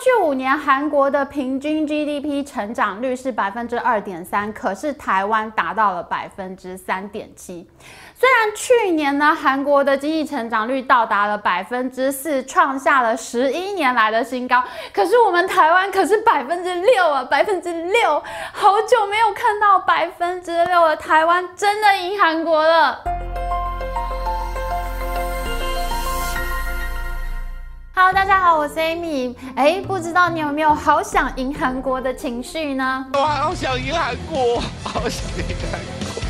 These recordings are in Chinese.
去五年，韩国的平均 GDP 成长率是百分之二点三，可是台湾达到了百分之三点七。虽然去年呢，韩国的经济成长率到达了百分之四，创下了十一年来的新高，可是我们台湾可是百分之六啊，百分之六，好久没有看到百分之六了，台湾真的赢韩国了。Hello，大家好，我是 Amy。哎，不知道你有没有好想赢韩国的情绪呢？我好想赢韩国，好想赢韩国。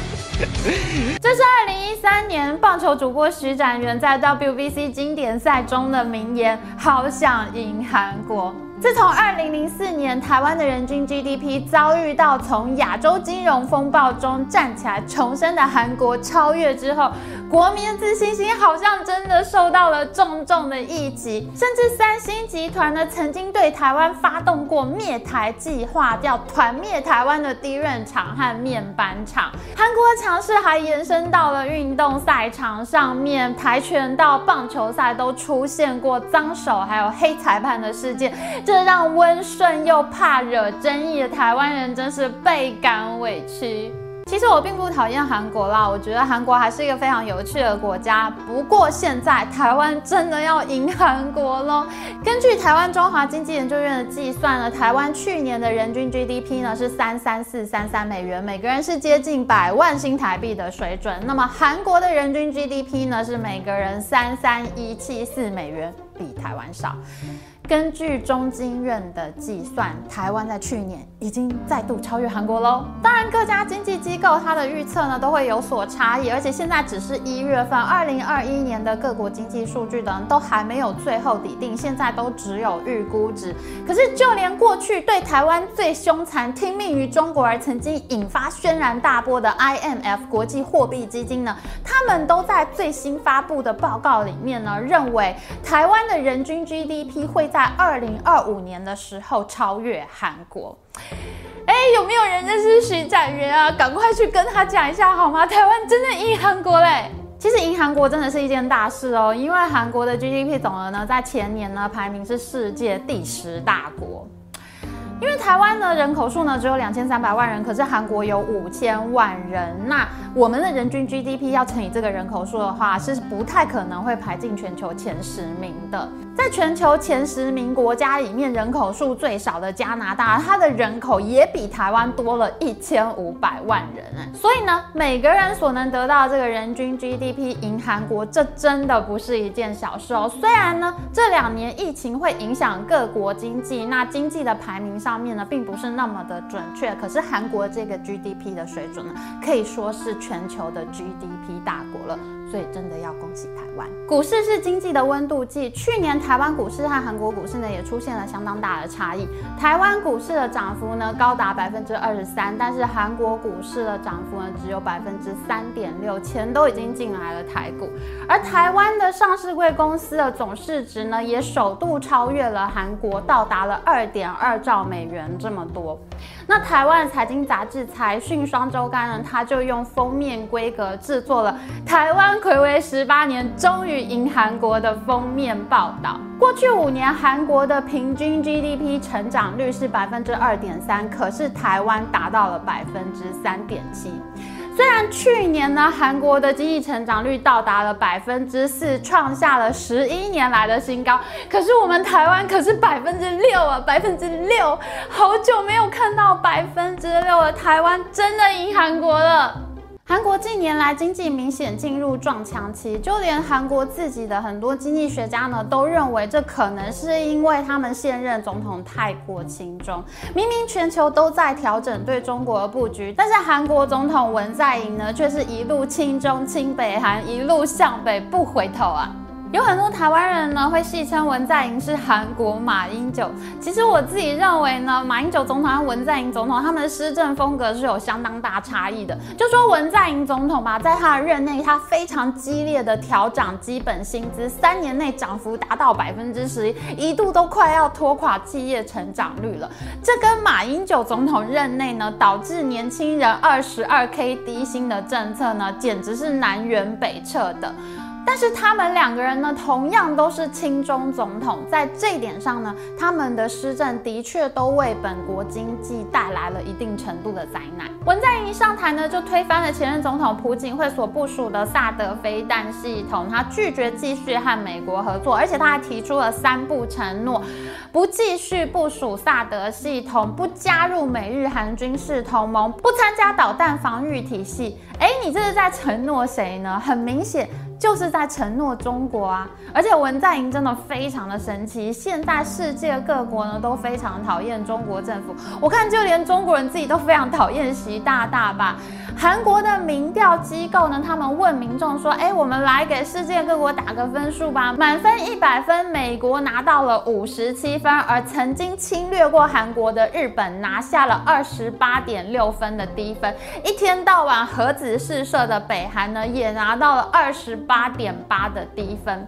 这是二零一三年棒球主播徐展元在 WBC 经典赛中的名言：“好想赢韩国。”自从二零零四年台湾的人均 GDP 遭遇到从亚洲金融风暴中站起来重生的韩国超越之后，国民的自信心好像真的受到了重重的一击。甚至三星集团呢曾经对台湾发动过灭台计划，要团灭台湾的低润厂和面板厂。韩国的强势还延伸到了运动赛场上面，跆拳道、棒球赛都出现过脏手还有黑裁判的事件。这让温顺又怕惹争议的台湾人真是倍感委屈。其实我并不讨厌韩国啦，我觉得韩国还是一个非常有趣的国家。不过现在台湾真的要赢韩国喽。根据台湾中华经济研究院的计算呢，台湾去年的人均 GDP 呢是三三四三三美元，每个人是接近百万新台币的水准。那么韩国的人均 GDP 呢是每个人三三一七四美元，比台湾少。根据中经院的计算，台湾在去年已经再度超越韩国喽。当然，各家经济机构它的预测呢都会有所差异，而且现在只是一月份，二零二一年的各国经济数据等都还没有最后底定，现在都只有预估值。可是，就连过去对台湾最凶残、听命于中国而曾经引发轩然大波的 IMF 国际货币基金呢，他们都在最新发布的报告里面呢，认为台湾的人均 GDP 会在在二零二五年的时候超越韩国，哎，有没有人认识徐展元啊？赶快去跟他讲一下好吗？台湾真的赢韩国嘞！其实赢韩国真的是一件大事哦，因为韩国的 GDP 总额呢，在前年呢排名是世界第十大国。因为台湾的人口数呢只有两千三百万人，可是韩国有五千万人，那我们的人均 GDP 要乘以这个人口数的话，是不太可能会排进全球前十名的。在全球前十名国家里面，人口数最少的加拿大，它的人口也比台湾多了一千五百万人。所以呢，每个人所能得到这个人均 GDP 赢韩国，这真的不是一件小事哦。虽然呢，这两年疫情会影响各国经济，那经济的排名上。上并不是那么的准确，可是韩国这个 GDP 的水准呢，可以说是全球的 GDP 大国了。所以真的要恭喜台湾。股市是经济的温度计，去年台湾股市和韩国股市呢也出现了相当大的差异。台湾股市的涨幅呢高达百分之二十三，但是韩国股市的涨幅呢只有百分之三点六，钱都已经进来了台股。而台湾的上市柜公司的总市值呢也首度超越了韩国，到达了二点二兆美元这么多。那台湾财经杂志《财讯双周刊》呢，它就用封面规格制作了台湾睽违十八年终于赢韩国的封面报道。过去五年，韩国的平均 GDP 成长率是百分之二点三，可是台湾达到了百分之三点七。虽然去年呢，韩国的经济成长率到达了百分之四，创下了十一年来的新高，可是我们台湾可是百分之六啊，百分之六，好久没有看到百分之六了，台湾真的赢韩国了。韩国近年来经济明显进入撞墙期，就连韩国自己的很多经济学家呢，都认为这可能是因为他们现任总统太过亲中。明明全球都在调整对中国的布局，但是韩国总统文在寅呢，却是一路亲中亲北韩，一路向北不回头啊。有很多台湾人呢会戏称文在寅是韩国马英九。其实我自己认为呢，马英九总统和文在寅总统他们的施政风格是有相当大差异的。就说文在寅总统吧，在他的任内，他非常激烈的调涨基本薪资，三年内涨幅达到百分之十一，一度都快要拖垮企业成长率了。这跟马英九总统任内呢，导致年轻人二十二 K 低薪的政策呢，简直是南辕北辙的。但是他们两个人呢，同样都是亲中总统，在这一点上呢，他们的施政的确都为本国经济带来了一定程度的灾难。文在寅一上台呢，就推翻了前任总统朴槿惠所部署的萨德飞弹系统，他拒绝继续和美国合作，而且他还提出了三不承诺：不继续部署萨德系统，不加入美日韩军事同盟，不参加导弹防御体系。哎，你这是在承诺谁呢？很明显。就是在承诺中国啊，而且文在寅真的非常的神奇。现在世界各国呢都非常讨厌中国政府，我看就连中国人自己都非常讨厌习大大吧。韩国的民调机构呢，他们问民众说：“哎，我们来给世界各国打个分数吧。满分一百分，美国拿到了五十七分，而曾经侵略过韩国的日本拿下了二十八点六分的低分。一天到晚核子试射的北韩呢，也拿到了二十八点八的低分。”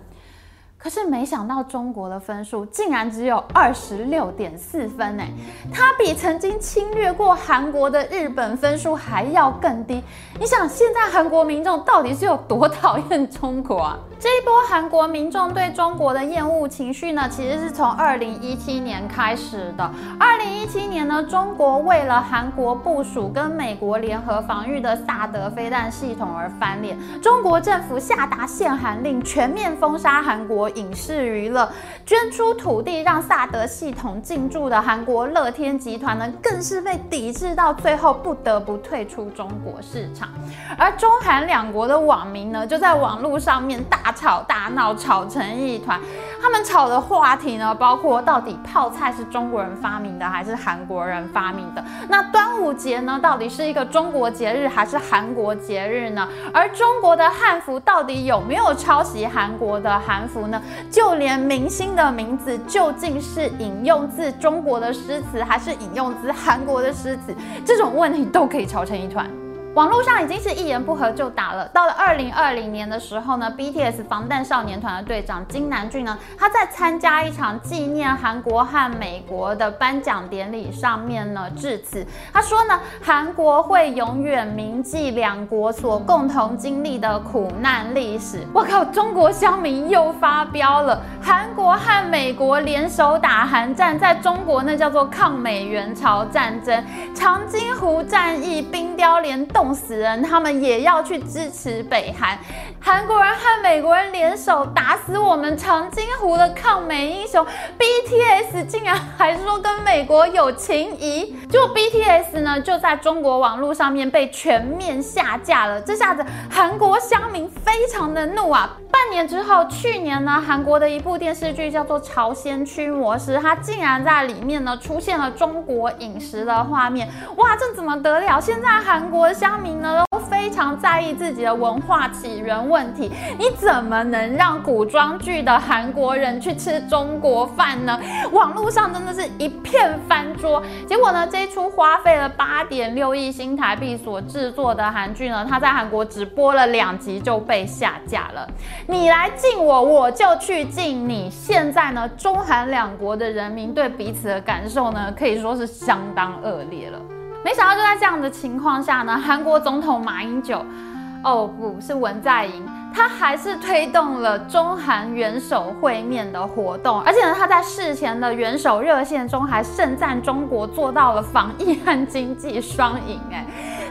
可是没想到中国的分数竟然只有二十六点四分诶，它比曾经侵略过韩国的日本分数还要更低。你想，现在韩国民众到底是有多讨厌中国啊？这一波韩国民众对中国的厌恶情绪呢，其实是从二零一七年开始的。二零一七年呢，中国为了韩国部署跟美国联合防御的萨德飞弹系统而翻脸，中国政府下达限韩令，全面封杀韩国影视娱乐，捐出土地让萨德系统进驻的韩国乐天集团呢，更是被抵制到最后不得不退出中国市场。而中韩两国的网民呢，就在网络上面大。吵大闹，吵成一团。他们吵的话题呢，包括到底泡菜是中国人发明的还是韩国人发明的？那端午节呢，到底是一个中国节日还是韩国节日呢？而中国的汉服到底有没有抄袭韩国的韩服呢？就连明星的名字究竟是引用自中国的诗词还是引用自韩国的诗词，这种问题都可以吵成一团。网络上已经是一言不合就打了。到了二零二零年的时候呢，BTS 防弹少年团的队长金南俊呢，他在参加一场纪念韩国和美国的颁奖典礼上面呢致辞。他说呢，韩国会永远铭记两国所共同经历的苦难历史。我靠，中国乡民又发飙了。韩国和美国联手打韩战，在中国那叫做抗美援朝战争。长津湖战役，冰雕连斗冻死人，他们也要去支持北韩。韩国人和美国人联手打死我们长津湖的抗美英雄。BTS 竟然还说跟美国有情谊，就 BTS 呢就在中国网络上面被全面下架了。这下子韩国乡民非常的怒啊！半年之后，去年呢，韩国的一部电视剧叫做《朝鲜驱魔师》，它竟然在里面呢出现了中国饮食的画面。哇，这怎么得了？现在韩国乡乡民呢都非常在意自己的文化起源问题。你怎么能让古装剧的韩国人去吃中国饭呢？网络上真的是一片翻桌。结果呢，这一出花费了八点六亿新台币所制作的韩剧呢，它在韩国只播了两集就被下架了。你来敬我，我就去敬你。现在呢，中韩两国的人民对彼此的感受呢，可以说是相当恶劣了。没想到就在这样的情况下呢，韩国总统马英九，哦不是文在寅，他还是推动了中韩元首会面的活动，而且呢，他在事前的元首热线中还盛赞中国做到了防疫和经济双赢，哎。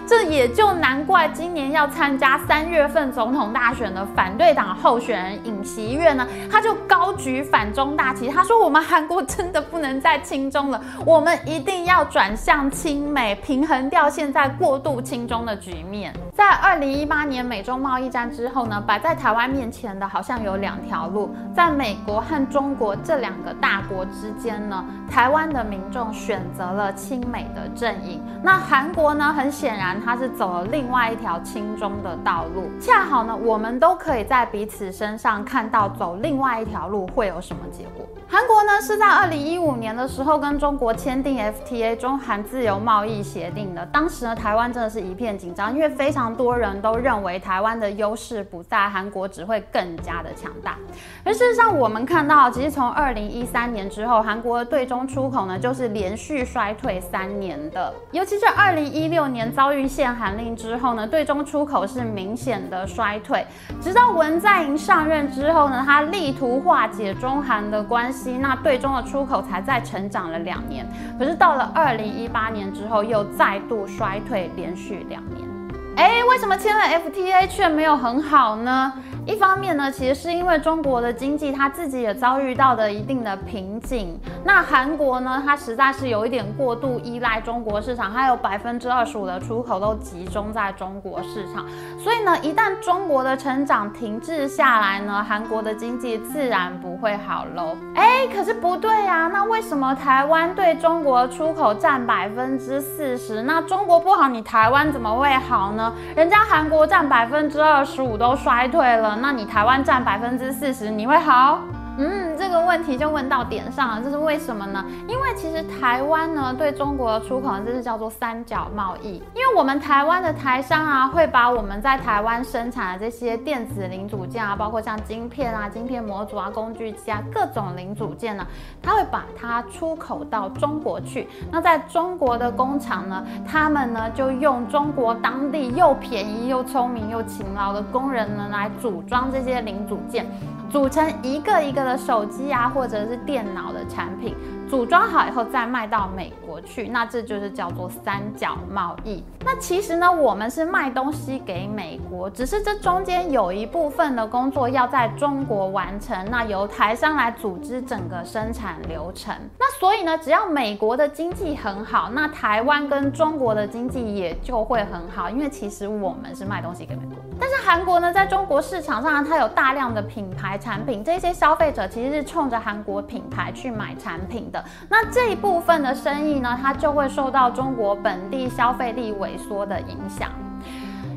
这也就难怪，今年要参加三月份总统大选的反对党候选人尹锡悦呢，他就高举反中大旗，他说：“我们韩国真的不能再亲中了，我们一定要转向亲美，平衡掉现在过度亲中的局面。”在二零一八年美中贸易战之后呢，摆在台湾面前的好像有两条路，在美国和中国这两个大国之间呢，台湾的民众选择了亲美的阵营，那韩国呢，很显然。他是走了另外一条亲中的道路，恰好呢，我们都可以在彼此身上看到走另外一条路会有什么结果。韩国呢是在二零一五年的时候跟中国签订 FTA 中韩自由贸易协定的。当时呢，台湾真的是一片紧张，因为非常多人都认为台湾的优势不在，韩国只会更加的强大。而事实上，我们看到，其实从二零一三年之后，韩国的对中出口呢就是连续衰退三年的。尤其是二零一六年遭遇限韩令之后呢，对中出口是明显的衰退。直到文在寅上任之后呢，他力图化解中韩的关系。那对中的出口才再成长了两年，可是到了二零一八年之后又再度衰退，连续两年。哎，为什么签了 FTA 却没有很好呢？一方面呢，其实是因为中国的经济它自己也遭遇到的一定的瓶颈。那韩国呢，它实在是有一点过度依赖中国市场，它有百分之二十五的出口都集中在中国市场。所以呢，一旦中国的成长停滞下来呢，韩国的经济自然不会好喽。哎，可是不对呀，那为什么台湾对中国出口占百分之四十？那中国不好，你台湾怎么会好呢？人家韩国占百分之二十五都衰退了。那你台湾占百分之四十，你会好？嗯，这个问题就问到点上了，这是为什么呢？因为其实台湾呢对中国的出口呢，这是叫做三角贸易。因为我们台湾的台商啊，会把我们在台湾生产的这些电子零组件啊，包括像晶片啊、晶片模组啊、工具机啊各种零组件呢，他会把它出口到中国去。那在中国的工厂呢，他们呢就用中国当地又便宜又聪明又勤劳的工人呢来组装这些零组件。组成一个一个的手机啊，或者是电脑的产品。组装好以后再卖到美国去，那这就是叫做三角贸易。那其实呢，我们是卖东西给美国，只是这中间有一部分的工作要在中国完成，那由台商来组织整个生产流程。那所以呢，只要美国的经济很好，那台湾跟中国的经济也就会很好，因为其实我们是卖东西给美国。但是韩国呢，在中国市场上，它有大量的品牌产品，这些消费者其实是冲着韩国品牌去买产品的。那这一部分的生意呢，它就会受到中国本地消费力萎缩的影响。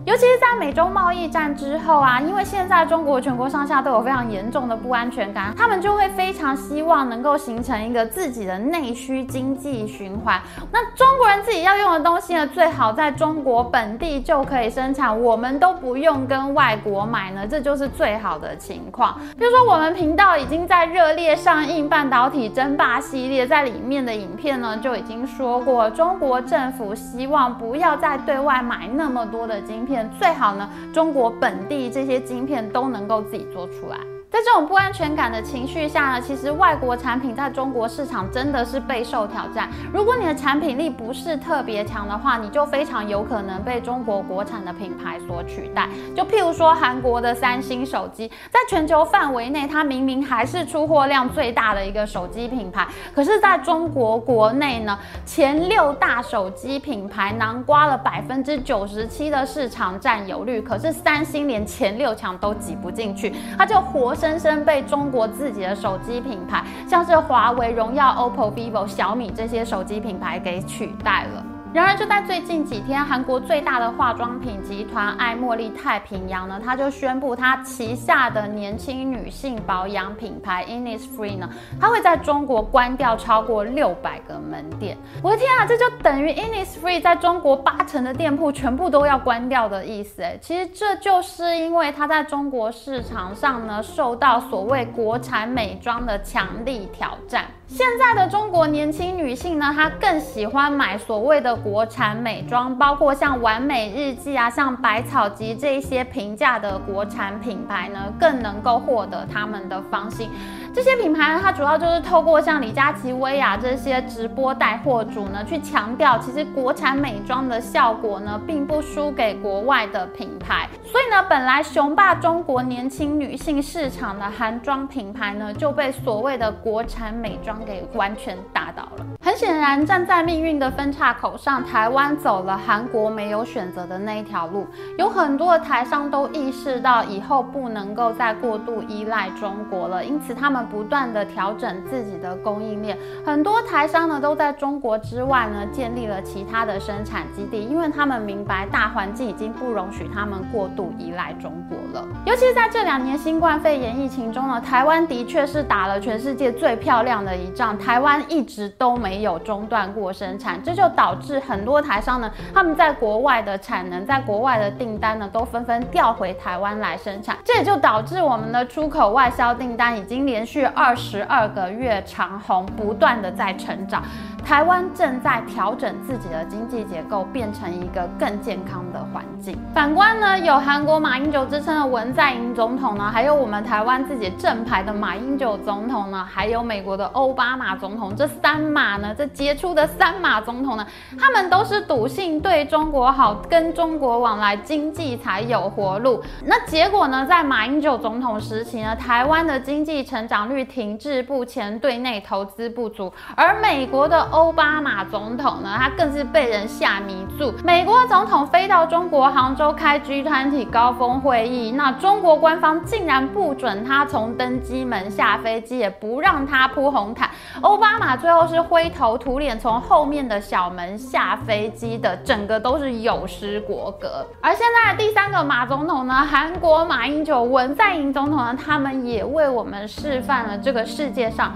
尤其是在美中贸易战之后啊，因为现在中国全国上下都有非常严重的不安全感，他们就会非常希望能够形成一个自己的内需经济循环。那中国人自己要用的东西呢，最好在中国本地就可以生产，我们都不用跟外国买呢，这就是最好的情况。比如说，我们频道已经在热烈上映半导体争霸系列，在里面的影片呢就已经说过，中国政府希望不要再对外买那么多的晶片。最好呢，中国本地这些晶片都能够自己做出来。在这种不安全感的情绪下呢，其实外国产品在中国市场真的是备受挑战。如果你的产品力不是特别强的话，你就非常有可能被中国国产的品牌所取代。就譬如说韩国的三星手机，在全球范围内，它明明还是出货量最大的一个手机品牌，可是在中国国内呢，前六大手机品牌囊括了百分之九十七的市场占有率，可是三星连前六强都挤不进去，它就活。深深被中国自己的手机品牌，像是华为、荣耀、OPPO、vivo、小米这些手机品牌给取代了。然而，就在最近几天，韩国最大的化妆品集团爱茉莉太平洋呢，他就宣布他旗下的年轻女性保养品牌 Innisfree 呢，它会在中国关掉超过六百个门店。我的天啊，这就等于 Innisfree 在中国八成的店铺全部都要关掉的意思诶。其实这就是因为它在中国市场上呢，受到所谓国产美妆的强力挑战。现在的中国年轻女性呢，她更喜欢买所谓的国产美妆，包括像完美日记啊、像百草集这一些平价的国产品牌呢，更能够获得她们的芳心。这些品牌呢，它主要就是透过像李佳琦、薇娅这些直播带货主呢，去强调其实国产美妆的效果呢，并不输给国外的品牌。所以呢，本来雄霸中国年轻女性市场的韩妆品牌呢，就被所谓的国产美妆给完全打倒了。很显然，站在命运的分岔口上，台湾走了韩国没有选择的那一条路。有很多的台商都意识到以后不能够再过度依赖中国了，因此他们们不断的调整自己的供应链。很多台商呢都在中国之外呢建立了其他的生产基地，因为他们明白大环境已经不容许他们过度依赖中国了。尤其在这两年新冠肺炎疫情中呢，台湾的确是打了全世界最漂亮的一仗，台湾一直都没有中断过生产，这就导致很多台商呢他们在国外的产能，在国外的订单呢都纷纷调回台湾来生产，这也就导致我们的出口外销订单已经连续二十二个月长虹，不断的在成长。台湾正在调整自己的经济结构，变成一个更健康的环境。反观呢，有韩国马英九之称的文在寅总统呢，还有我们台湾自己正牌的马英九总统呢，还有美国的欧巴马总统，这三马呢，这杰出的三马总统呢，他们都是笃信对中国好，跟中国往来，经济才有活路。那结果呢，在马英九总统时期呢，台湾的经济成长率停滞不前，对内投资不足，而美国的欧巴马总统呢，他更是被人下迷住。美国总统飞到中国杭州开 G 团体高峰会议，那中国官方竟然不准他从登机门下飞机，也不让他铺红毯。欧巴马最后是灰头土脸从后面的小门下飞机的，整个都是有失国格。而现在第三个马总统呢，韩国马英九、文在寅总统呢，他们也为我们示范了这个世界上。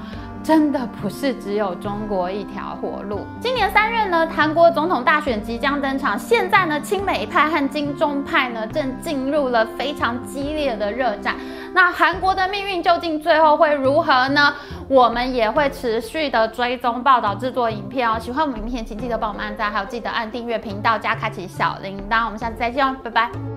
真的不是只有中国一条活路。今年三月呢，韩国总统大选即将登场。现在呢，亲美派和亲中派呢，正进入了非常激烈的热战。那韩国的命运究竟最后会如何呢？我们也会持续的追踪报道、制作影片哦。喜欢我们影片，请记得帮我们按赞，还有记得按订阅频道加开启小铃铛。我们下次再见哦，拜拜。